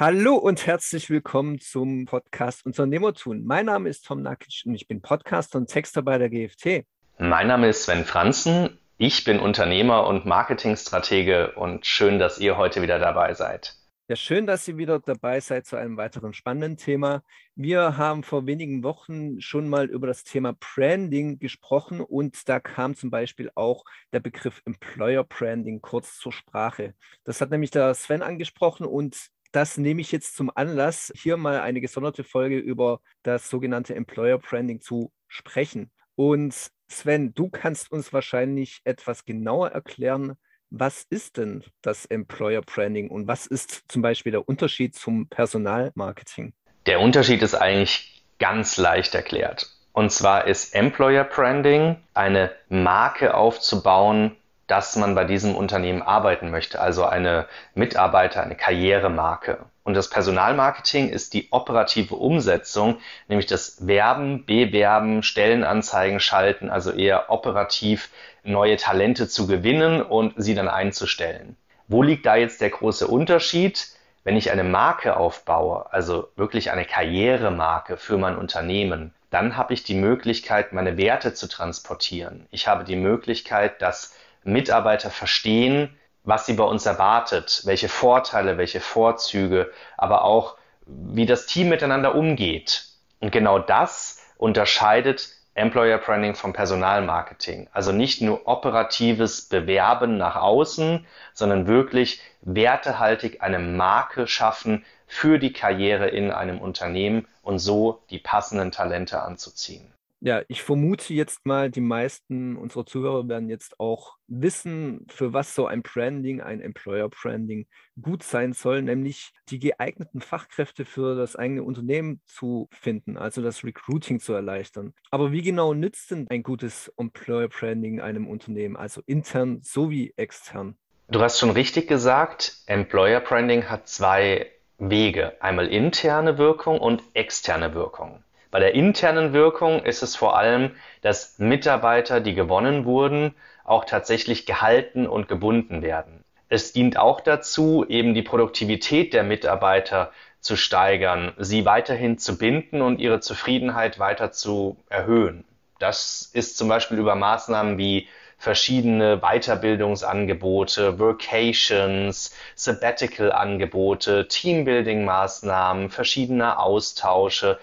Hallo und herzlich willkommen zum Podcast Unternehmertun. Mein Name ist Tom Nakic und ich bin Podcaster und Texter bei der GFT. Mein Name ist Sven Franzen. Ich bin Unternehmer und Marketingstratege und schön, dass ihr heute wieder dabei seid. Ja, schön, dass ihr wieder dabei seid zu einem weiteren spannenden Thema. Wir haben vor wenigen Wochen schon mal über das Thema Branding gesprochen und da kam zum Beispiel auch der Begriff Employer Branding kurz zur Sprache. Das hat nämlich der Sven angesprochen und das nehme ich jetzt zum Anlass, hier mal eine gesonderte Folge über das sogenannte Employer Branding zu sprechen. Und Sven, du kannst uns wahrscheinlich etwas genauer erklären, was ist denn das Employer Branding und was ist zum Beispiel der Unterschied zum Personalmarketing? Der Unterschied ist eigentlich ganz leicht erklärt. Und zwar ist Employer Branding eine Marke aufzubauen, dass man bei diesem Unternehmen arbeiten möchte, also eine Mitarbeiter, eine Karrieremarke. Und das Personalmarketing ist die operative Umsetzung, nämlich das Werben, Bewerben, Stellenanzeigen schalten, also eher operativ neue Talente zu gewinnen und sie dann einzustellen. Wo liegt da jetzt der große Unterschied? Wenn ich eine Marke aufbaue, also wirklich eine Karrieremarke für mein Unternehmen, dann habe ich die Möglichkeit, meine Werte zu transportieren. Ich habe die Möglichkeit, dass Mitarbeiter verstehen, was sie bei uns erwartet, welche Vorteile, welche Vorzüge, aber auch wie das Team miteinander umgeht. Und genau das unterscheidet Employer Branding vom Personalmarketing. Also nicht nur operatives Bewerben nach außen, sondern wirklich wertehaltig eine Marke schaffen für die Karriere in einem Unternehmen und so die passenden Talente anzuziehen. Ja, ich vermute jetzt mal, die meisten unserer Zuhörer werden jetzt auch wissen, für was so ein Branding, ein Employer Branding gut sein soll, nämlich die geeigneten Fachkräfte für das eigene Unternehmen zu finden, also das Recruiting zu erleichtern. Aber wie genau nützt denn ein gutes Employer Branding einem Unternehmen, also intern sowie extern? Du hast schon richtig gesagt, Employer Branding hat zwei Wege, einmal interne Wirkung und externe Wirkung. Bei der internen Wirkung ist es vor allem, dass Mitarbeiter, die gewonnen wurden, auch tatsächlich gehalten und gebunden werden. Es dient auch dazu, eben die Produktivität der Mitarbeiter zu steigern, sie weiterhin zu binden und ihre Zufriedenheit weiter zu erhöhen. Das ist zum Beispiel über Maßnahmen wie verschiedene Weiterbildungsangebote, Workations, Sabbatical-Angebote, Teambuilding-Maßnahmen, verschiedene Austausche,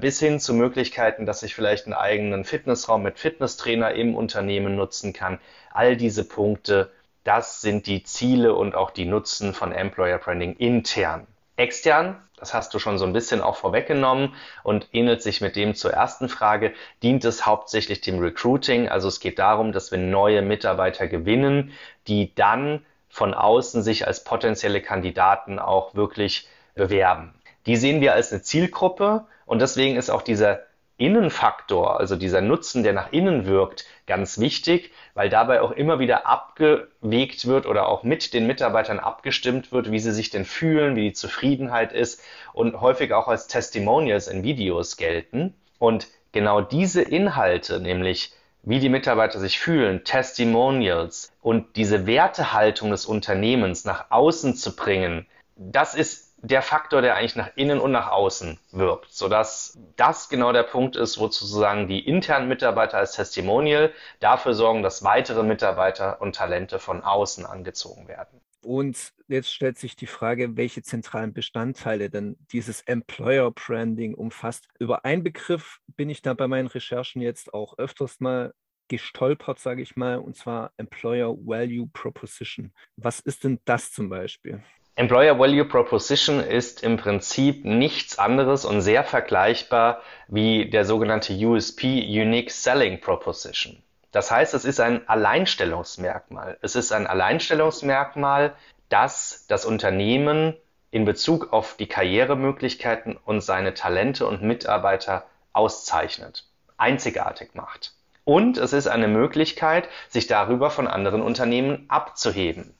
bis hin zu Möglichkeiten, dass ich vielleicht einen eigenen Fitnessraum mit Fitnesstrainer im Unternehmen nutzen kann. All diese Punkte, das sind die Ziele und auch die Nutzen von Employer Branding intern. Extern, das hast du schon so ein bisschen auch vorweggenommen und ähnelt sich mit dem zur ersten Frage, dient es hauptsächlich dem Recruiting. Also es geht darum, dass wir neue Mitarbeiter gewinnen, die dann von außen sich als potenzielle Kandidaten auch wirklich bewerben. Die sehen wir als eine Zielgruppe und deswegen ist auch dieser Innenfaktor, also dieser Nutzen, der nach innen wirkt, ganz wichtig, weil dabei auch immer wieder abgewegt wird oder auch mit den Mitarbeitern abgestimmt wird, wie sie sich denn fühlen, wie die Zufriedenheit ist und häufig auch als Testimonials in Videos gelten. Und genau diese Inhalte, nämlich wie die Mitarbeiter sich fühlen, Testimonials und diese Wertehaltung des Unternehmens nach außen zu bringen, das ist der Faktor, der eigentlich nach innen und nach außen wirkt, sodass das genau der Punkt ist, wo sozusagen die internen Mitarbeiter als Testimonial dafür sorgen, dass weitere Mitarbeiter und Talente von außen angezogen werden. Und jetzt stellt sich die Frage, welche zentralen Bestandteile denn dieses Employer Branding umfasst. Über einen Begriff bin ich da bei meinen Recherchen jetzt auch öfters mal gestolpert, sage ich mal, und zwar Employer Value Proposition. Was ist denn das zum Beispiel? Employer Value Proposition ist im Prinzip nichts anderes und sehr vergleichbar wie der sogenannte USP Unique Selling Proposition. Das heißt, es ist ein Alleinstellungsmerkmal. Es ist ein Alleinstellungsmerkmal, das das Unternehmen in Bezug auf die Karrieremöglichkeiten und seine Talente und Mitarbeiter auszeichnet, einzigartig macht. Und es ist eine Möglichkeit, sich darüber von anderen Unternehmen abzuheben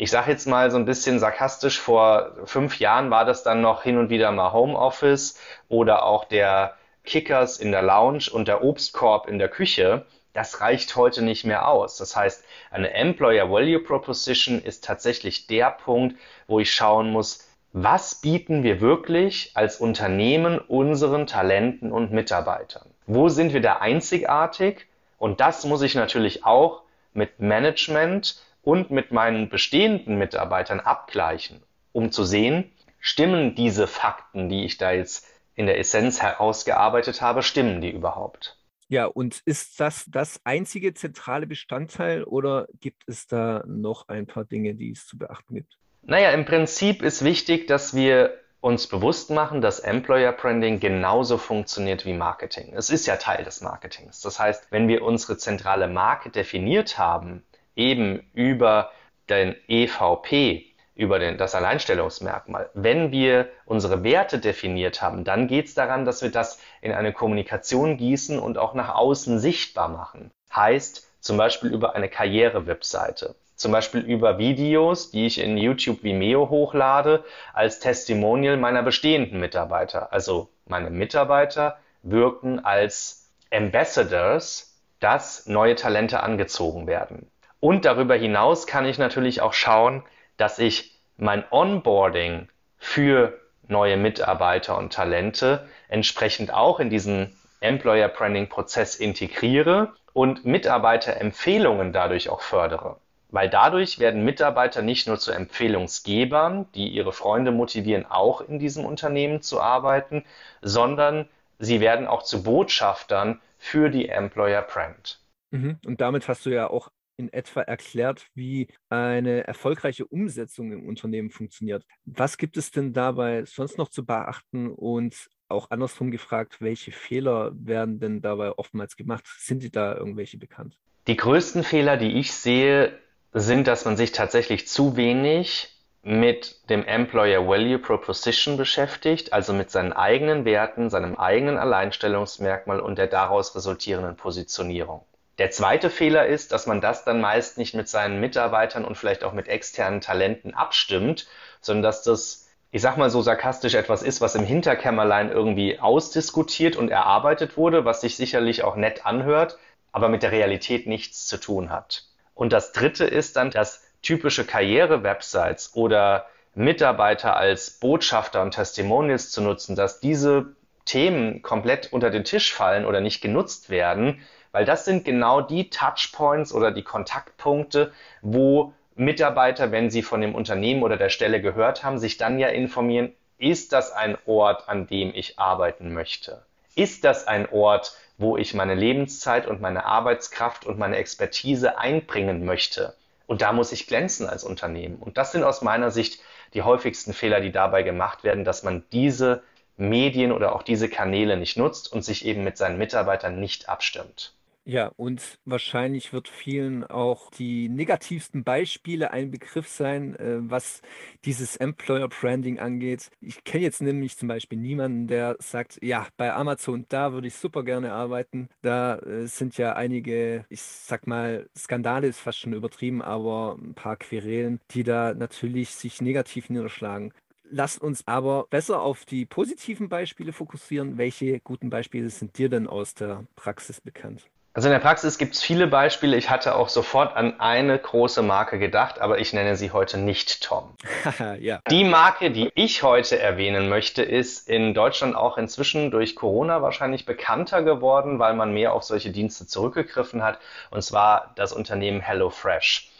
ich sage jetzt mal so ein bisschen sarkastisch, vor fünf Jahren war das dann noch hin und wieder mal Homeoffice oder auch der Kickers in der Lounge und der Obstkorb in der Küche. Das reicht heute nicht mehr aus. Das heißt, eine Employer Value Proposition ist tatsächlich der Punkt, wo ich schauen muss, was bieten wir wirklich als Unternehmen unseren Talenten und Mitarbeitern? Wo sind wir da einzigartig? Und das muss ich natürlich auch mit Management und mit meinen bestehenden Mitarbeitern abgleichen, um zu sehen, stimmen diese Fakten, die ich da jetzt in der Essenz herausgearbeitet habe, stimmen die überhaupt? Ja, und ist das das einzige zentrale Bestandteil oder gibt es da noch ein paar Dinge, die es zu beachten gibt? Naja, im Prinzip ist wichtig, dass wir uns bewusst machen, dass Employer Branding genauso funktioniert wie Marketing. Es ist ja Teil des Marketings. Das heißt, wenn wir unsere zentrale Marke definiert haben, eben über den EVP, über den, das Alleinstellungsmerkmal. Wenn wir unsere Werte definiert haben, dann geht es daran, dass wir das in eine Kommunikation gießen und auch nach außen sichtbar machen. Heißt zum Beispiel über eine Karriere-Webseite, zum Beispiel über Videos, die ich in YouTube Vimeo hochlade, als Testimonial meiner bestehenden Mitarbeiter. Also meine Mitarbeiter wirken als Ambassadors, dass neue Talente angezogen werden. Und darüber hinaus kann ich natürlich auch schauen, dass ich mein Onboarding für neue Mitarbeiter und Talente entsprechend auch in diesen Employer Branding Prozess integriere und Mitarbeiterempfehlungen dadurch auch fördere. Weil dadurch werden Mitarbeiter nicht nur zu Empfehlungsgebern, die ihre Freunde motivieren, auch in diesem Unternehmen zu arbeiten, sondern sie werden auch zu Botschaftern für die Employer Brand. Mhm. Und damit hast du ja auch in etwa erklärt, wie eine erfolgreiche Umsetzung im Unternehmen funktioniert. Was gibt es denn dabei sonst noch zu beachten und auch andersrum gefragt, welche Fehler werden denn dabei oftmals gemacht? Sind die da irgendwelche bekannt? Die größten Fehler, die ich sehe, sind, dass man sich tatsächlich zu wenig mit dem Employer Value Proposition beschäftigt, also mit seinen eigenen Werten, seinem eigenen Alleinstellungsmerkmal und der daraus resultierenden Positionierung. Der zweite Fehler ist, dass man das dann meist nicht mit seinen Mitarbeitern und vielleicht auch mit externen Talenten abstimmt, sondern dass das, ich sag mal so sarkastisch, etwas ist, was im Hinterkämmerlein irgendwie ausdiskutiert und erarbeitet wurde, was sich sicherlich auch nett anhört, aber mit der Realität nichts zu tun hat. Und das dritte ist dann, dass typische Karriere-Websites oder Mitarbeiter als Botschafter und Testimonials zu nutzen, dass diese Themen komplett unter den Tisch fallen oder nicht genutzt werden, weil das sind genau die Touchpoints oder die Kontaktpunkte, wo Mitarbeiter, wenn sie von dem Unternehmen oder der Stelle gehört haben, sich dann ja informieren, ist das ein Ort, an dem ich arbeiten möchte? Ist das ein Ort, wo ich meine Lebenszeit und meine Arbeitskraft und meine Expertise einbringen möchte? Und da muss ich glänzen als Unternehmen. Und das sind aus meiner Sicht die häufigsten Fehler, die dabei gemacht werden, dass man diese Medien oder auch diese Kanäle nicht nutzt und sich eben mit seinen Mitarbeitern nicht abstimmt. Ja, und wahrscheinlich wird vielen auch die negativsten Beispiele ein Begriff sein, äh, was dieses Employer Branding angeht. Ich kenne jetzt nämlich zum Beispiel niemanden, der sagt, ja, bei Amazon, da würde ich super gerne arbeiten. Da äh, sind ja einige, ich sag mal, Skandale ist fast schon übertrieben, aber ein paar Querelen, die da natürlich sich negativ niederschlagen. Lasst uns aber besser auf die positiven Beispiele fokussieren. Welche guten Beispiele sind dir denn aus der Praxis bekannt? Also in der Praxis gibt es viele Beispiele. Ich hatte auch sofort an eine große Marke gedacht, aber ich nenne sie heute nicht Tom. ja. Die Marke, die ich heute erwähnen möchte, ist in Deutschland auch inzwischen durch Corona wahrscheinlich bekannter geworden, weil man mehr auf solche Dienste zurückgegriffen hat, und zwar das Unternehmen HelloFresh.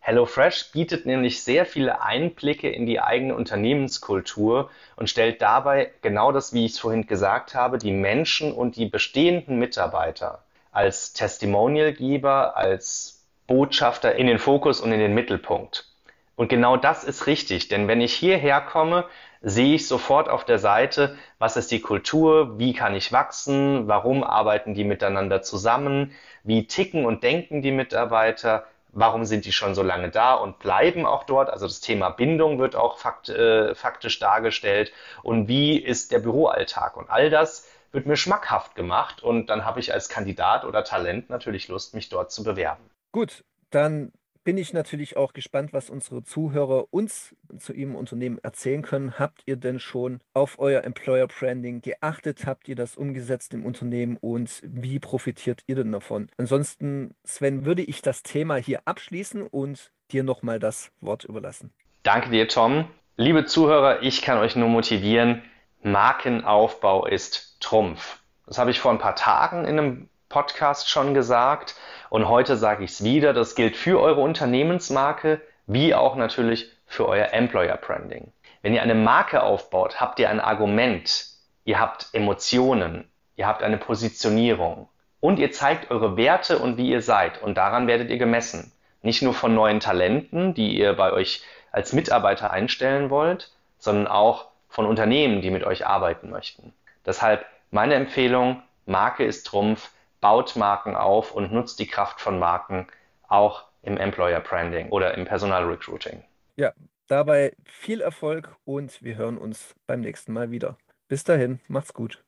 HelloFresh bietet nämlich sehr viele Einblicke in die eigene Unternehmenskultur und stellt dabei genau das, wie ich es vorhin gesagt habe, die Menschen und die bestehenden Mitarbeiter als Testimonialgeber, als Botschafter in den Fokus und in den Mittelpunkt. Und genau das ist richtig, denn wenn ich hierher komme, sehe ich sofort auf der Seite, was ist die Kultur, wie kann ich wachsen, warum arbeiten die miteinander zusammen, wie ticken und denken die Mitarbeiter, warum sind die schon so lange da und bleiben auch dort. Also das Thema Bindung wird auch fakt, äh, faktisch dargestellt und wie ist der Büroalltag. Und all das wird mir schmackhaft gemacht und dann habe ich als Kandidat oder Talent natürlich Lust, mich dort zu bewerben. Gut, dann bin ich natürlich auch gespannt, was unsere Zuhörer uns zu ihrem Unternehmen erzählen können. Habt ihr denn schon auf euer Employer Branding geachtet? Habt ihr das umgesetzt im Unternehmen und wie profitiert ihr denn davon? Ansonsten, Sven, würde ich das Thema hier abschließen und dir nochmal das Wort überlassen. Danke dir, Tom. Liebe Zuhörer, ich kann euch nur motivieren, Markenaufbau ist Trumpf. Das habe ich vor ein paar Tagen in einem Podcast schon gesagt und heute sage ich es wieder. Das gilt für eure Unternehmensmarke wie auch natürlich für euer Employer Branding. Wenn ihr eine Marke aufbaut, habt ihr ein Argument, ihr habt Emotionen, ihr habt eine Positionierung und ihr zeigt eure Werte und wie ihr seid und daran werdet ihr gemessen. Nicht nur von neuen Talenten, die ihr bei euch als Mitarbeiter einstellen wollt, sondern auch von Unternehmen, die mit euch arbeiten möchten. Deshalb meine Empfehlung, Marke ist Trumpf, baut Marken auf und nutzt die Kraft von Marken auch im Employer Branding oder im Personal Recruiting. Ja, dabei viel Erfolg und wir hören uns beim nächsten Mal wieder. Bis dahin, macht's gut.